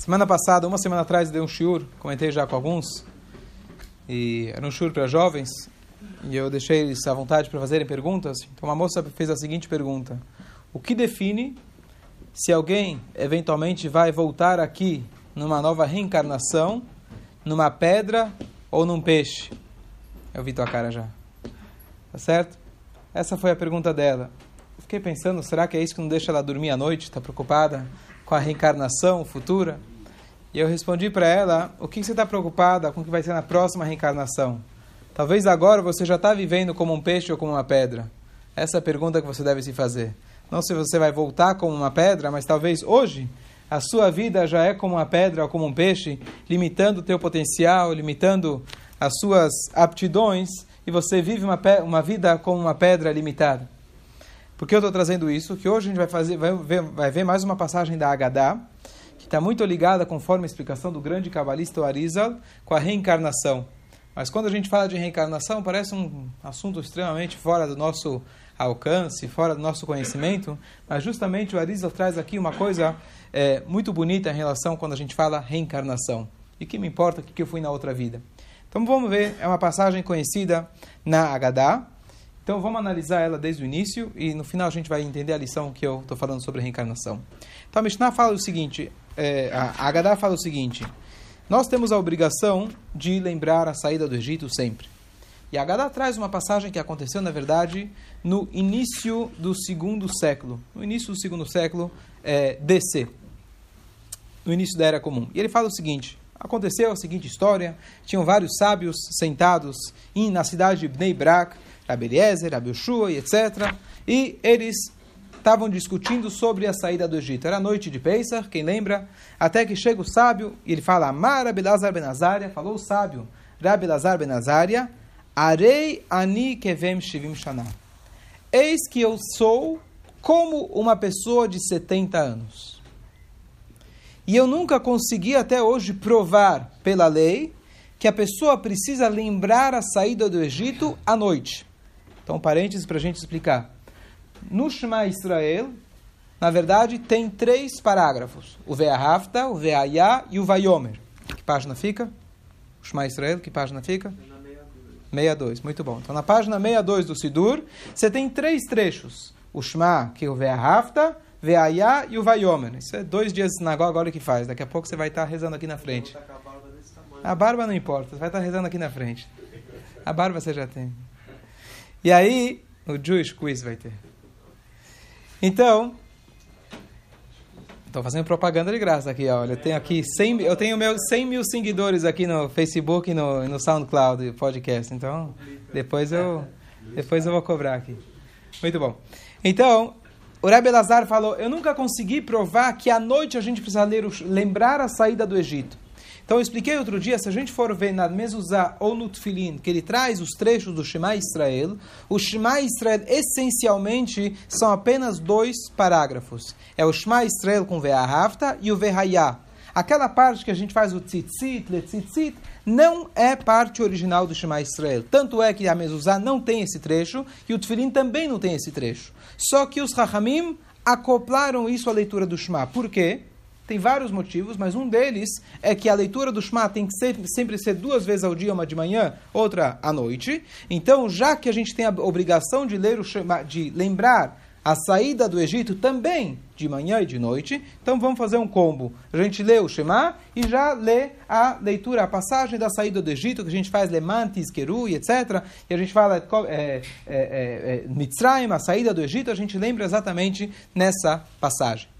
Semana passada, uma semana atrás, eu dei um shiur, comentei já com alguns, e era um shiur para jovens, e eu deixei eles à vontade para fazerem perguntas. Então, uma moça fez a seguinte pergunta: O que define se alguém eventualmente vai voltar aqui numa nova reencarnação, numa pedra ou num peixe? Eu vi tua cara já. Tá certo? Essa foi a pergunta dela. Fiquei pensando, será que é isso que não deixa ela dormir à noite? Está preocupada com a reencarnação futura? E eu respondi para ela, o que você está preocupada com o que vai ser na próxima reencarnação? Talvez agora você já está vivendo como um peixe ou como uma pedra. Essa é a pergunta que você deve se fazer. Não se você vai voltar como uma pedra, mas talvez hoje a sua vida já é como uma pedra ou como um peixe, limitando o teu potencial, limitando as suas aptidões, e você vive uma, uma vida como uma pedra limitada. Por que eu estou trazendo isso? Que hoje a gente vai, fazer, vai, ver, vai ver mais uma passagem da Agadá, que está muito ligada, conforme a explicação do grande cabalista Arizal, com a reencarnação. Mas quando a gente fala de reencarnação, parece um assunto extremamente fora do nosso alcance, fora do nosso conhecimento, mas justamente o Arizal traz aqui uma coisa é, muito bonita em relação quando a gente fala reencarnação. E que me importa o que eu fui na outra vida. Então vamos ver, é uma passagem conhecida na Agadá. Então vamos analisar ela desde o início e no final a gente vai entender a lição que eu estou falando sobre reencarnação. Então a Mishnah fala o seguinte, é, a Agadá fala o seguinte: nós temos a obrigação de lembrar a saída do Egito sempre. E a Agadá traz uma passagem que aconteceu, na verdade, no início do segundo século. No início do segundo século, é, DC. No início da Era Comum. E ele fala o seguinte: aconteceu a seguinte história: tinham vários sábios sentados na cidade de Bnei Brak, Rabi Eliezer, Rabi Yoshua e etc. E eles estavam discutindo sobre a saída do Egito. Era noite de Pesach, quem lembra? Até que chega o sábio e ele fala: Amar Abelazar Benazaria, falou o sábio, Rabi Lazar Benazaria, Arei ani kevem shivim shana. Eis que eu sou como uma pessoa de 70 anos. E eu nunca consegui até hoje provar pela lei que a pessoa precisa lembrar a saída do Egito à noite. Então, parênteses para a gente explicar. No Shema Israel, na verdade, tem três parágrafos: o Ve'ahafta, o Ve'ayá e o Vayomer. Que página fica? O Shema Israel, que página fica? 62. Muito bom. Então, na página 62 do Sidur, você tem três trechos: o Shema, que é o Ve'ahafta, Ve'ayá e o Vayomer. Isso é dois dias de sinagoga, olha o que faz. Daqui a pouco você vai estar rezando aqui na frente. A barba não importa, você vai estar rezando aqui na frente. A barba você já tem. E aí, o Jewish Quiz vai ter. Então, estou fazendo propaganda de graça aqui, olha. Eu tenho aqui 100, eu tenho meus 100 mil seguidores aqui no Facebook e no, no SoundCloud podcast. Então, depois eu, depois eu vou cobrar aqui. Muito bom. Então, o Rebbe Lazar falou: Eu nunca consegui provar que à noite a gente precisa ler, lembrar a saída do Egito. Então eu expliquei outro dia, se a gente for ver na Mezuzá ou no Tfilin, que ele traz os trechos do Shema Israel, o Shema Israel essencialmente são apenas dois parágrafos. É o Shema Israel com Ve'ahavta e o Ve'hayah. Aquela parte que a gente faz o tzitzit, letzitzit, não é parte original do Shema Israel. Tanto é que a Mezuzá não tem esse trecho e o Tfilin também não tem esse trecho. Só que os Rahamim acoplaram isso à leitura do Shema. Por quê? Tem vários motivos, mas um deles é que a leitura do Shema tem que ser, sempre ser duas vezes ao dia, uma de manhã, outra à noite. Então, já que a gente tem a obrigação de ler o Shema, de lembrar a saída do Egito também de manhã e de noite, então vamos fazer um combo. A gente lê o Shema e já lê a leitura, a passagem da saída do Egito, que a gente faz Lemantis, Kerui, etc. E a gente fala é, é, é, Mitzrayim, a saída do Egito, a gente lembra exatamente nessa passagem.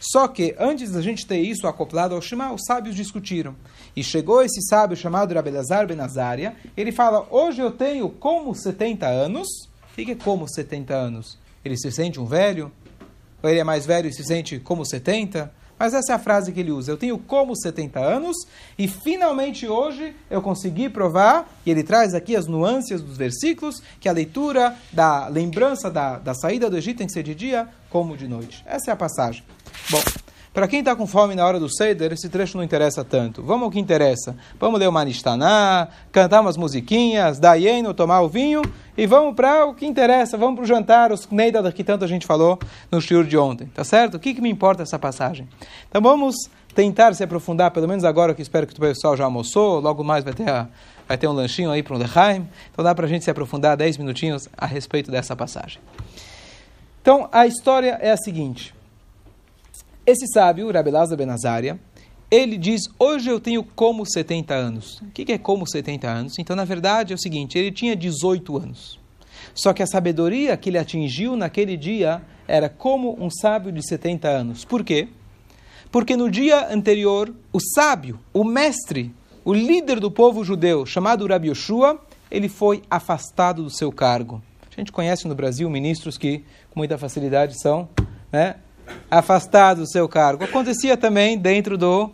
Só que antes da gente ter isso acoplado ao Shema, os sábios discutiram. E chegou esse sábio chamado Rabelazar Benazaria, ele fala: Hoje eu tenho como 70 anos. O que é como 70 anos? Ele se sente um velho? Ou ele é mais velho e se sente como 70? Mas essa é a frase que ele usa. Eu tenho como 70 anos e finalmente hoje eu consegui provar, e ele traz aqui as nuances dos versículos, que a leitura da lembrança da, da saída do Egito tem que ser de dia como de noite. Essa é a passagem. Bom, Para quem está com fome na hora do Seder, esse trecho não interessa tanto. Vamos ao que interessa. Vamos ler o Manistaná, cantar umas musiquinhas, dar ieno, tomar o vinho e vamos para o que interessa. Vamos para o jantar, os Neida que tanto a gente falou no shiur de ontem. Tá certo? O que, que me importa essa passagem? Então vamos tentar se aprofundar, pelo menos agora que espero que o pessoal já almoçou, logo mais vai ter, a, vai ter um lanchinho aí para um Lechaim. Então dá para a gente se aprofundar 10 minutinhos a respeito dessa passagem. Então a história é a seguinte. Esse sábio, Rabelazar Benazaria, ele diz: Hoje eu tenho como 70 anos. O que é como 70 anos? Então, na verdade, é o seguinte: ele tinha 18 anos. Só que a sabedoria que ele atingiu naquele dia era como um sábio de 70 anos. Por quê? Porque no dia anterior, o sábio, o mestre, o líder do povo judeu, chamado Rabi Yoshua, ele foi afastado do seu cargo. A gente conhece no Brasil ministros que, com muita facilidade, são né, afastado do seu cargo. Acontecia também dentro do,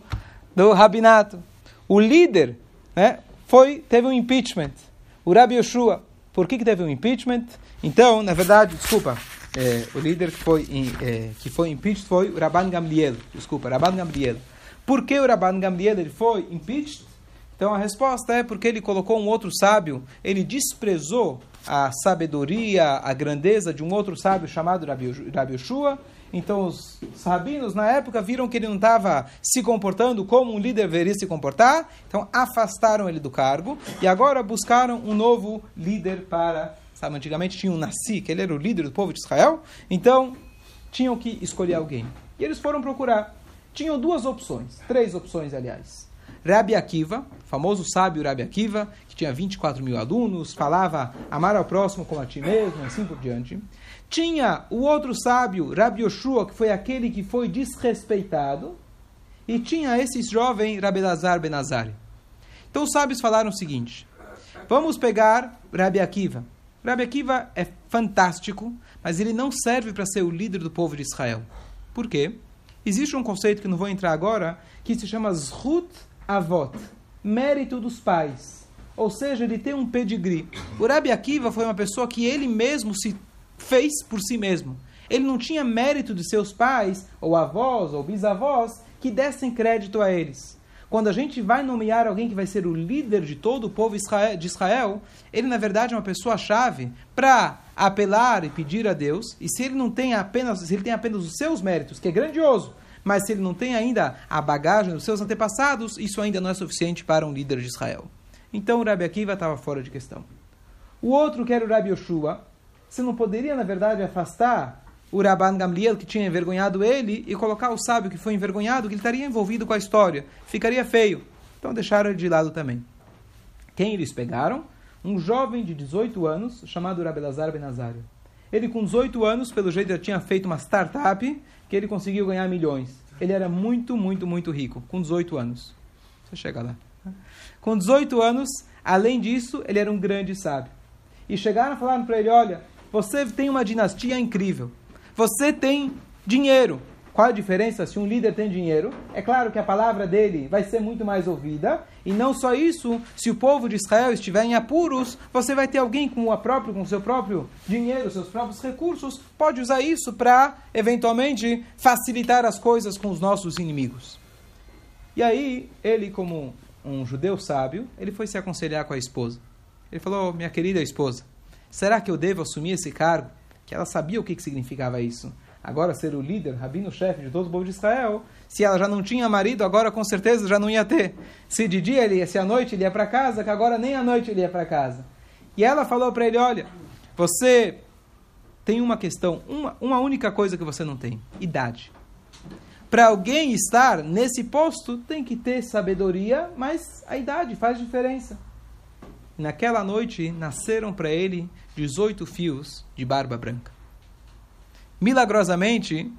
do rabinato. O líder né, foi, teve um impeachment. O Rabi Yoshua. Por que, que teve um impeachment? Então, na verdade, desculpa, é, o líder que foi, é, que foi impeached foi o Rabban Gamliel. Desculpa, Rabban Gamliel. Por que o Rabban Gamliel ele foi impeached? Então a resposta é porque ele colocou um outro sábio, ele desprezou a sabedoria, a grandeza de um outro sábio chamado Rabi Yoshua, então os rabinos na época viram que ele não estava se comportando como um líder deveria se comportar, então afastaram ele do cargo e agora buscaram um novo líder para, sabe, antigamente tinha um Nassi, que ele era o líder do povo de Israel, então tinham que escolher alguém. E eles foram procurar. Tinham duas opções, três opções, aliás. Rabi Akiva, famoso sábio Rabi Akiva, que tinha 24 mil alunos, falava amar ao próximo como a ti mesmo, assim por diante. Tinha o outro sábio, Rabi Yoshua, que foi aquele que foi desrespeitado. E tinha esse jovem Rabi Lazar Benazari. Então os sábios falaram o seguinte: vamos pegar Rabi Akiva. Rabi Akiva é fantástico, mas ele não serve para ser o líder do povo de Israel. Por quê? Existe um conceito que não vou entrar agora, que se chama Zhut Avot, mérito dos pais. Ou seja, ele tem um pedigree. O Rabi Akiva foi uma pessoa que ele mesmo se fez por si mesmo. Ele não tinha mérito de seus pais, ou avós, ou bisavós, que dessem crédito a eles. Quando a gente vai nomear alguém que vai ser o líder de todo o povo de Israel, ele na verdade é uma pessoa-chave para apelar e pedir a Deus. E se ele não tem apenas, se ele tem apenas os seus méritos, que é grandioso, mas se ele não tem ainda a bagagem dos seus antepassados, isso ainda não é suficiente para um líder de Israel. Então o Rabi Akiva estava fora de questão. O outro, que era o Rabi Yoshua, você não poderia, na verdade, afastar o Rabban Gamliel, que tinha envergonhado ele, e colocar o sábio que foi envergonhado, que ele estaria envolvido com a história. Ficaria feio. Então deixaram ele de lado também. Quem eles pegaram? Um jovem de 18 anos, chamado Rabelazar Benazario. Ele, com 18 anos, pelo jeito, já tinha feito uma startup que ele conseguiu ganhar milhões. Ele era muito, muito, muito rico, com 18 anos. Você chega lá. Com 18 anos, além disso, ele era um grande sábio. E chegaram e falaram para ele: Olha, você tem uma dinastia incrível. Você tem dinheiro. Qual a diferença se um líder tem dinheiro? É claro que a palavra dele vai ser muito mais ouvida. E não só isso, se o povo de Israel estiver em apuros, você vai ter alguém com o próprio, com seu próprio dinheiro, seus próprios recursos, pode usar isso para eventualmente facilitar as coisas com os nossos inimigos. E aí, ele como um judeu sábio, ele foi se aconselhar com a esposa. Ele falou, minha querida esposa, Será que eu devo assumir esse cargo? Que ela sabia o que, que significava isso. Agora ser o líder, rabino-chefe de todo o povo de Israel, se ela já não tinha marido, agora com certeza já não ia ter. Se de dia ele ia, se à noite ele ia para casa, que agora nem à noite ele ia para casa. E ela falou para ele, olha, você tem uma questão, uma, uma única coisa que você não tem, idade. Para alguém estar nesse posto, tem que ter sabedoria, mas a idade faz diferença. Naquela noite nasceram para ele 18 fios de barba branca. Milagrosamente,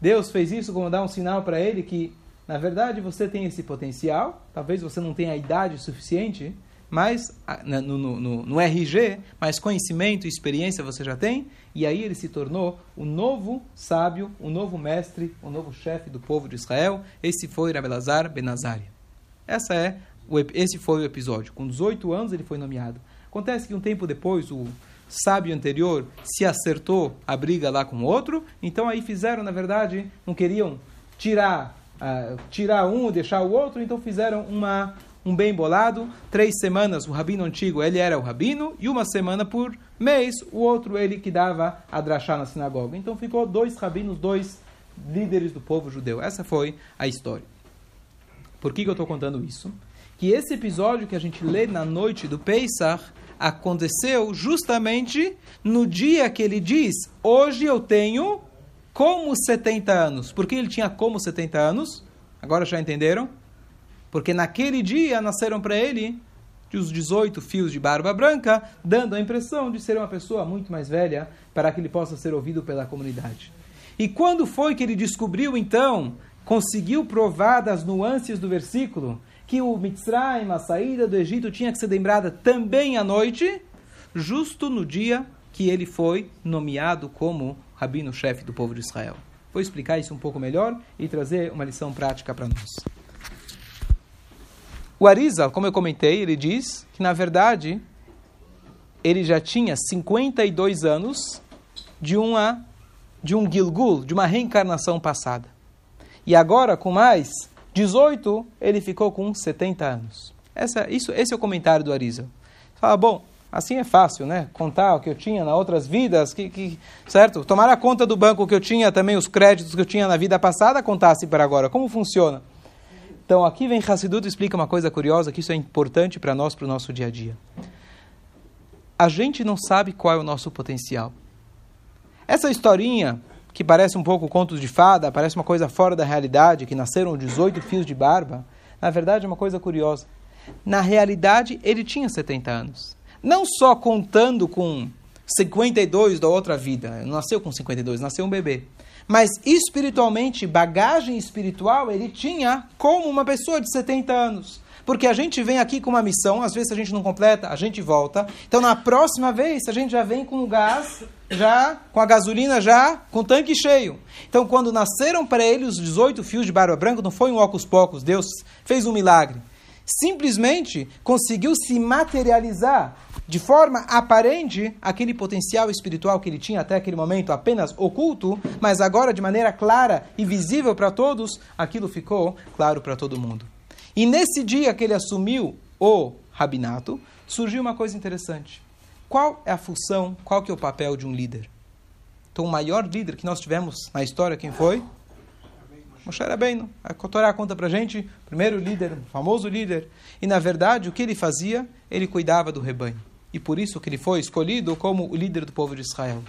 Deus fez isso como dar um sinal para ele que, na verdade, você tem esse potencial. Talvez você não tenha a idade suficiente, mas no, no, no, no RG, mas conhecimento e experiência você já tem. E aí ele se tornou o novo sábio, o novo mestre, o novo chefe do povo de Israel. Esse foi Rabelazar Benazari. Essa é esse foi o episódio. Com 18 anos ele foi nomeado. Acontece que um tempo depois o sábio anterior se acertou a briga lá com o outro, então aí fizeram, na verdade, não queriam tirar, uh, tirar um e deixar o outro, então fizeram uma, um bem bolado. Três semanas o rabino antigo ele era o rabino e uma semana por mês o outro ele que dava a drachá na sinagoga. Então ficou dois rabinos, dois líderes do povo judeu. Essa foi a história. Por que, que eu estou contando isso? Que esse episódio que a gente lê na noite do Pesach aconteceu justamente no dia que ele diz: Hoje eu tenho como 70 anos. Por que ele tinha como 70 anos? Agora já entenderam? Porque naquele dia nasceram para ele os 18 fios de barba branca, dando a impressão de ser uma pessoa muito mais velha para que ele possa ser ouvido pela comunidade. E quando foi que ele descobriu, então, conseguiu provar das nuances do versículo, que o Mitzrayim, a saída do Egito, tinha que ser lembrada também à noite, justo no dia que ele foi nomeado como rabino-chefe do povo de Israel. Vou explicar isso um pouco melhor e trazer uma lição prática para nós. O Arizal, como eu comentei, ele diz que, na verdade, ele já tinha 52 anos de uma de um Gilgul, de uma reencarnação passada. E agora, com mais 18, ele ficou com 70 anos. Essa, isso, esse é o comentário do Arisa. Fala, bom, assim é fácil, né? Contar o que eu tinha nas outras vidas, que, que, certo? Tomar a conta do banco que eu tinha, também os créditos que eu tinha na vida passada, contasse para agora. Como funciona? Então, aqui vem Hassidut explica uma coisa curiosa, que isso é importante para nós, para o nosso dia a dia. A gente não sabe qual é o nosso potencial. Essa historinha que parece um pouco contos de fada, parece uma coisa fora da realidade, que nasceram 18 fios de barba, na verdade é uma coisa curiosa. Na realidade, ele tinha 70 anos. Não só contando com 52 da outra vida, nasceu com 52, nasceu um bebê. Mas espiritualmente, bagagem espiritual, ele tinha como uma pessoa de 70 anos. Porque a gente vem aqui com uma missão, às vezes a gente não completa, a gente volta. Então na próxima vez a gente já vem com o gás, já com a gasolina já com o tanque cheio. Então quando nasceram para ele os 18 fios de barba branca, não foi um óculos poucos, Deus fez um milagre. Simplesmente conseguiu se materializar de forma aparente aquele potencial espiritual que ele tinha até aquele momento apenas oculto, mas agora de maneira clara e visível para todos, aquilo ficou claro para todo mundo. E nesse dia que ele assumiu o rabinato, surgiu uma coisa interessante. Qual é a função, qual que é o papel de um líder? Então, o maior líder que nós tivemos na história, quem foi? Moshe Rabbeinu. A Torá conta pra gente, primeiro líder, famoso líder. E, na verdade, o que ele fazia? Ele cuidava do rebanho. E por isso que ele foi escolhido como o líder do povo de Israel.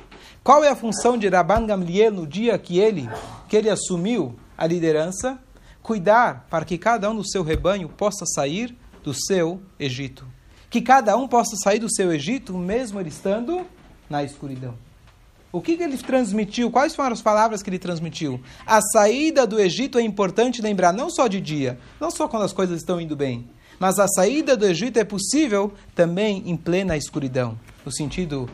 Qual é a função de Rabban Gamliel no dia que ele, que ele assumiu a liderança? Cuidar para que cada um do seu rebanho possa sair do seu Egito. Que cada um possa sair do seu Egito, mesmo ele estando na escuridão. O que, que ele transmitiu? Quais foram as palavras que ele transmitiu? A saída do Egito é importante lembrar, não só de dia, não só quando as coisas estão indo bem, mas a saída do Egito é possível também em plena escuridão, no sentido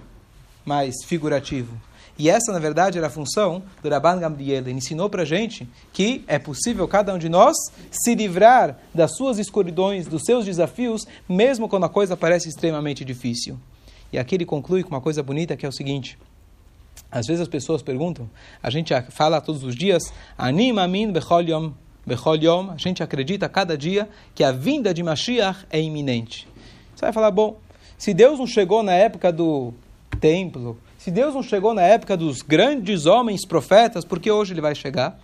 mais figurativo. E essa, na verdade, era a função do Rabban Gamliel. Ele ensinou para a gente que é possível cada um de nós se livrar das suas escuridões, dos seus desafios, mesmo quando a coisa parece extremamente difícil. E aqui ele conclui com uma coisa bonita que é o seguinte. Às vezes as pessoas perguntam, a gente fala todos os dias, Anima min bechol yom, bechol yom, a gente acredita cada dia que a vinda de Mashiach é iminente. Você vai falar, bom, se Deus não chegou na época do templo, se Deus não chegou na época dos grandes homens profetas, por que hoje ele vai chegar?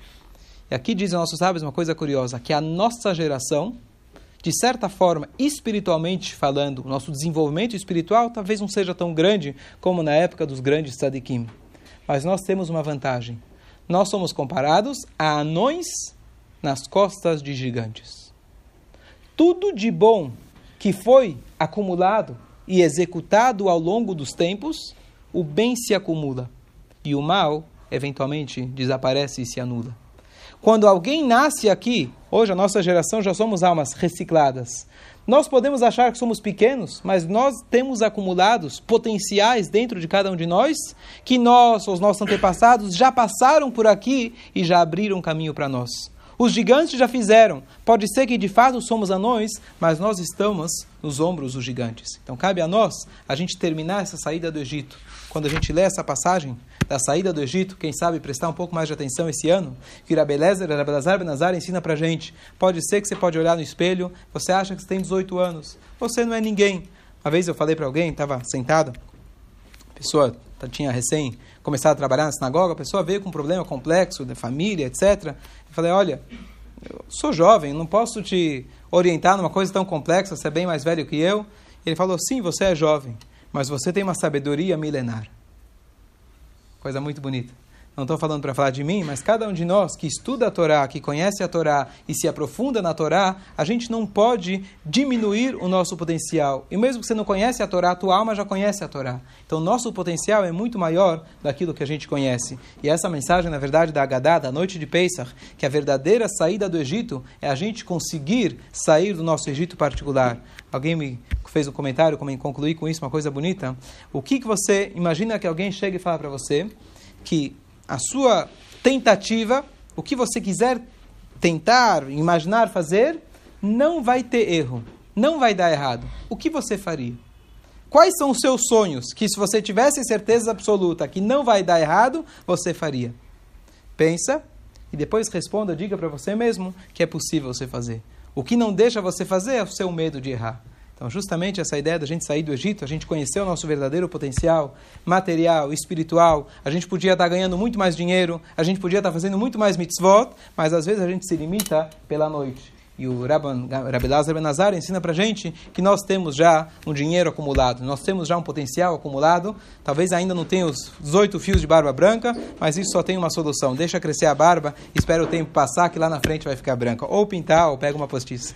E aqui dizem nossos sábios uma coisa curiosa, que a nossa geração, de certa forma, espiritualmente falando, o nosso desenvolvimento espiritual talvez não seja tão grande como na época dos grandes tzadikim. Mas nós temos uma vantagem. Nós somos comparados a anões nas costas de gigantes. Tudo de bom que foi acumulado e executado ao longo dos tempos o bem se acumula e o mal, eventualmente, desaparece e se anula. Quando alguém nasce aqui, hoje a nossa geração já somos almas recicladas. Nós podemos achar que somos pequenos, mas nós temos acumulados potenciais dentro de cada um de nós, que nós, os nossos antepassados, já passaram por aqui e já abriram caminho para nós. Os gigantes já fizeram. Pode ser que de fato somos anões, mas nós estamos nos ombros dos gigantes. Então cabe a nós a gente terminar essa saída do Egito quando a gente lê essa passagem da saída do Egito, quem sabe prestar um pouco mais de atenção esse ano, que Rabelezer, Rabelazar Benazar ensina pra gente. Pode ser que você pode olhar no espelho, você acha que você tem 18 anos, você não é ninguém. Uma vez eu falei para alguém, estava sentado, a pessoa tinha recém começado a trabalhar na sinagoga, a pessoa veio com um problema complexo da família, etc. Eu falei, olha, eu sou jovem, não posso te orientar numa coisa tão complexa, você é bem mais velho que eu. Ele falou, sim, você é jovem, mas você tem uma sabedoria milenar. Coisa muito bonita não estou falando para falar de mim, mas cada um de nós que estuda a Torá, que conhece a Torá e se aprofunda na Torá, a gente não pode diminuir o nosso potencial. E mesmo que você não conhece a Torá, a tua alma já conhece a Torá. Então, nosso potencial é muito maior daquilo que a gente conhece. E essa mensagem, na verdade, da Agadá, da noite de Pesach, que a verdadeira saída do Egito é a gente conseguir sair do nosso Egito particular. Alguém me fez um comentário, como concluir com isso, uma coisa bonita. O que, que você imagina que alguém chega e fala para você que a sua tentativa, o que você quiser tentar, imaginar fazer, não vai ter erro, não vai dar errado. O que você faria? Quais são os seus sonhos que, se você tivesse certeza absoluta que não vai dar errado, você faria? Pensa e depois responda, diga para você mesmo que é possível você fazer. O que não deixa você fazer é o seu medo de errar. Então, justamente essa ideia da gente sair do Egito, a gente conhecer o nosso verdadeiro potencial material, espiritual, a gente podia estar ganhando muito mais dinheiro, a gente podia estar fazendo muito mais mitzvot, mas às vezes a gente se limita pela noite. E o Rabbi Lazar Benazar ensina para gente que nós temos já um dinheiro acumulado, nós temos já um potencial acumulado. Talvez ainda não tenha os 18 fios de barba branca, mas isso só tem uma solução. Deixa crescer a barba, espera o tempo passar, que lá na frente vai ficar branca. Ou pintar, ou pega uma postiça.